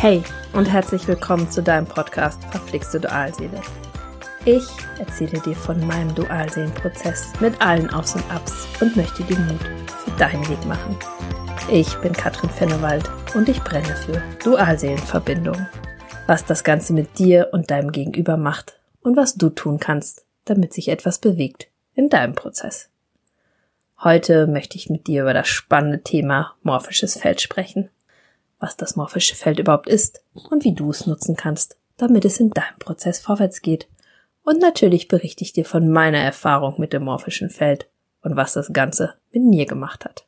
Hey und herzlich willkommen zu deinem Podcast Verflixte Dualseele. Ich erzähle dir von meinem Dualseelenprozess mit allen Aufs und Abs und möchte dir Mut für deinen Weg machen. Ich bin Katrin Fennewald und ich brenne für Dualseelenverbindung. Was das Ganze mit dir und deinem Gegenüber macht und was du tun kannst, damit sich etwas bewegt in deinem Prozess. Heute möchte ich mit dir über das spannende Thema morphisches Feld sprechen was das morphische Feld überhaupt ist und wie du es nutzen kannst, damit es in deinem Prozess vorwärts geht. Und natürlich berichte ich dir von meiner Erfahrung mit dem morphischen Feld und was das Ganze mit mir gemacht hat.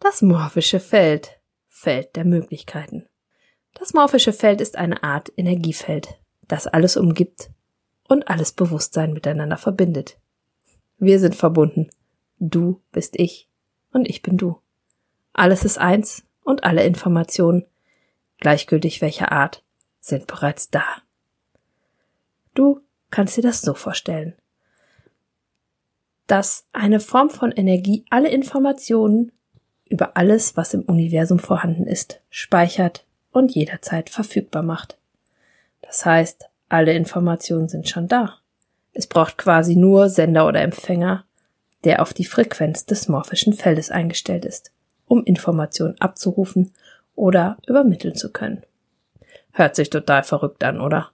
Das morphische Feld, Feld der Möglichkeiten. Das morphische Feld ist eine Art Energiefeld, das alles umgibt und alles Bewusstsein miteinander verbindet. Wir sind verbunden. Du bist ich und ich bin du. Alles ist eins und alle Informationen, gleichgültig welcher Art, sind bereits da. Du kannst dir das so vorstellen, dass eine Form von Energie alle Informationen über alles, was im Universum vorhanden ist, speichert und jederzeit verfügbar macht. Das heißt, alle Informationen sind schon da. Es braucht quasi nur Sender oder Empfänger, der auf die Frequenz des morphischen Feldes eingestellt ist um Informationen abzurufen oder übermitteln zu können. Hört sich total verrückt an, oder?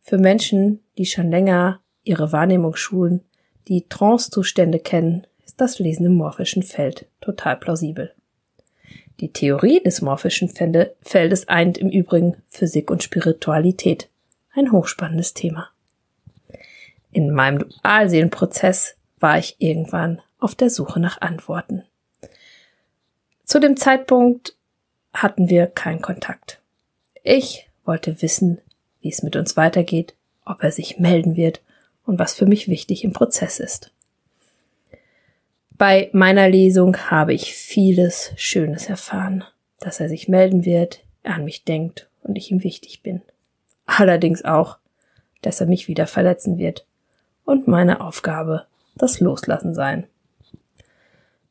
Für Menschen, die schon länger ihre Wahrnehmung schulen, die Trance-Zustände kennen, ist das Lesen im morphischen Feld total plausibel. Die Theorie des morphischen Feldes eint im Übrigen Physik und Spiritualität. Ein hochspannendes Thema. In meinem Dualseelenprozess war ich irgendwann auf der Suche nach Antworten. Zu dem Zeitpunkt hatten wir keinen Kontakt. Ich wollte wissen, wie es mit uns weitergeht, ob er sich melden wird und was für mich wichtig im Prozess ist. Bei meiner Lesung habe ich vieles Schönes erfahren, dass er sich melden wird, er an mich denkt und ich ihm wichtig bin. Allerdings auch, dass er mich wieder verletzen wird und meine Aufgabe das Loslassen sein.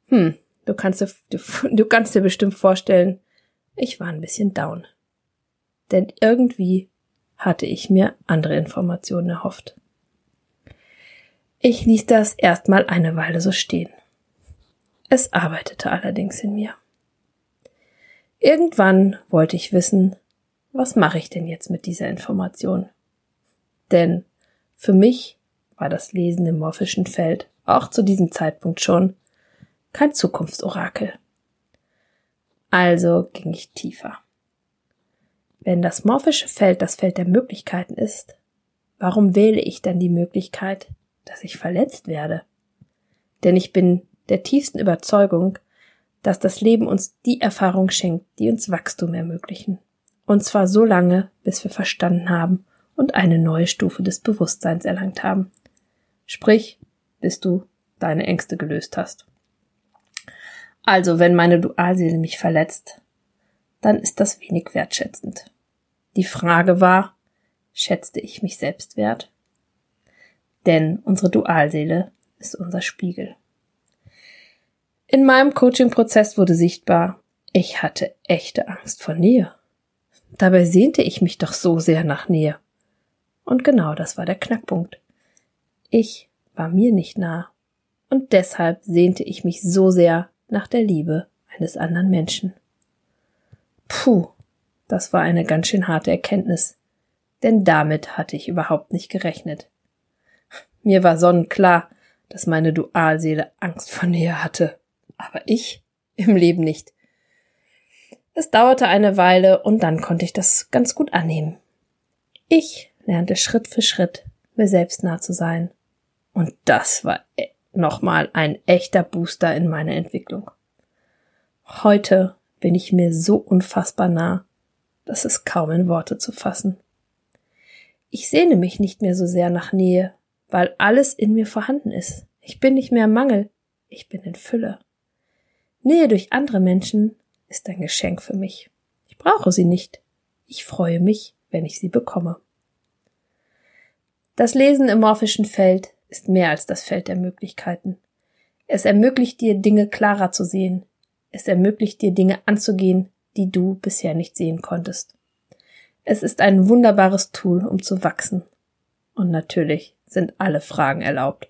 Hm, Du kannst dir, du, du kannst dir bestimmt vorstellen, ich war ein bisschen down. Denn irgendwie hatte ich mir andere Informationen erhofft. Ich ließ das erstmal eine Weile so stehen. Es arbeitete allerdings in mir. Irgendwann wollte ich wissen, was mache ich denn jetzt mit dieser Information? Denn für mich war das Lesen im morphischen Feld auch zu diesem Zeitpunkt schon kein Zukunftsorakel. Also ging ich tiefer. Wenn das morphische Feld das Feld der Möglichkeiten ist, warum wähle ich dann die Möglichkeit, dass ich verletzt werde? Denn ich bin der tiefsten Überzeugung, dass das Leben uns die Erfahrung schenkt, die uns Wachstum ermöglichen. Und zwar so lange, bis wir verstanden haben und eine neue Stufe des Bewusstseins erlangt haben. Sprich, bis du deine Ängste gelöst hast. Also, wenn meine Dualseele mich verletzt, dann ist das wenig wertschätzend. Die Frage war, schätzte ich mich selbst wert? Denn unsere Dualseele ist unser Spiegel. In meinem Coaching-Prozess wurde sichtbar, ich hatte echte Angst vor Nähe. Dabei sehnte ich mich doch so sehr nach Nähe. Und genau das war der Knackpunkt. Ich war mir nicht nah. Und deshalb sehnte ich mich so sehr nach der Liebe eines anderen Menschen. Puh, das war eine ganz schön harte Erkenntnis, denn damit hatte ich überhaupt nicht gerechnet. Mir war sonnenklar, dass meine Dualseele Angst vor Nähe hatte, aber ich im Leben nicht. Es dauerte eine Weile und dann konnte ich das ganz gut annehmen. Ich lernte Schritt für Schritt, mir selbst nah zu sein. Und das war nochmal ein echter Booster in meiner Entwicklung. Heute bin ich mir so unfassbar nah, dass es kaum in Worte zu fassen. Ich sehne mich nicht mehr so sehr nach Nähe, weil alles in mir vorhanden ist. Ich bin nicht mehr im Mangel, ich bin in Fülle. Nähe durch andere Menschen ist ein Geschenk für mich. Ich brauche sie nicht. Ich freue mich, wenn ich sie bekomme. Das Lesen im morphischen Feld ist mehr als das Feld der Möglichkeiten. Es ermöglicht dir, Dinge klarer zu sehen. Es ermöglicht dir, Dinge anzugehen, die du bisher nicht sehen konntest. Es ist ein wunderbares Tool, um zu wachsen. Und natürlich sind alle Fragen erlaubt.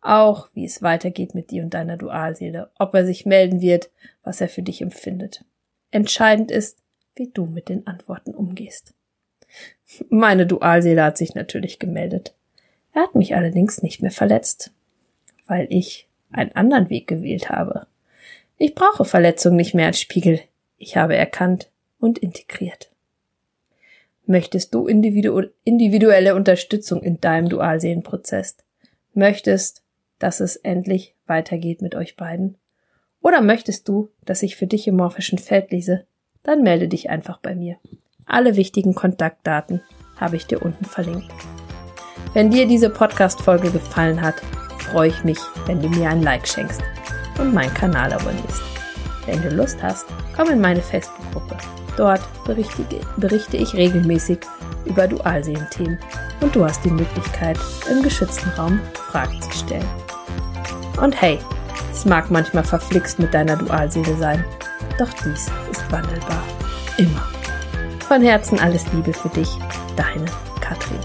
Auch wie es weitergeht mit dir und deiner Dualseele, ob er sich melden wird, was er für dich empfindet. Entscheidend ist, wie du mit den Antworten umgehst. Meine Dualseele hat sich natürlich gemeldet. Er hat mich allerdings nicht mehr verletzt, weil ich einen anderen Weg gewählt habe. Ich brauche Verletzung nicht mehr als Spiegel. Ich habe erkannt und integriert. Möchtest du individu individuelle Unterstützung in deinem Dualseelenprozess? Möchtest, dass es endlich weitergeht mit euch beiden? Oder möchtest du, dass ich für dich im morphischen Feld lese? Dann melde dich einfach bei mir. Alle wichtigen Kontaktdaten habe ich dir unten verlinkt. Wenn dir diese Podcast-Folge gefallen hat, freue ich mich, wenn du mir ein Like schenkst und meinen Kanal abonnierst. Wenn du Lust hast, komm in meine Facebook-Gruppe. Dort berichte, berichte ich regelmäßig über Dualseelen-Themen und du hast die Möglichkeit, im geschützten Raum Fragen zu stellen. Und hey, es mag manchmal verflixt mit deiner Dualseele sein, doch dies ist wandelbar. Immer. Von Herzen alles Liebe für dich, deine Katrin.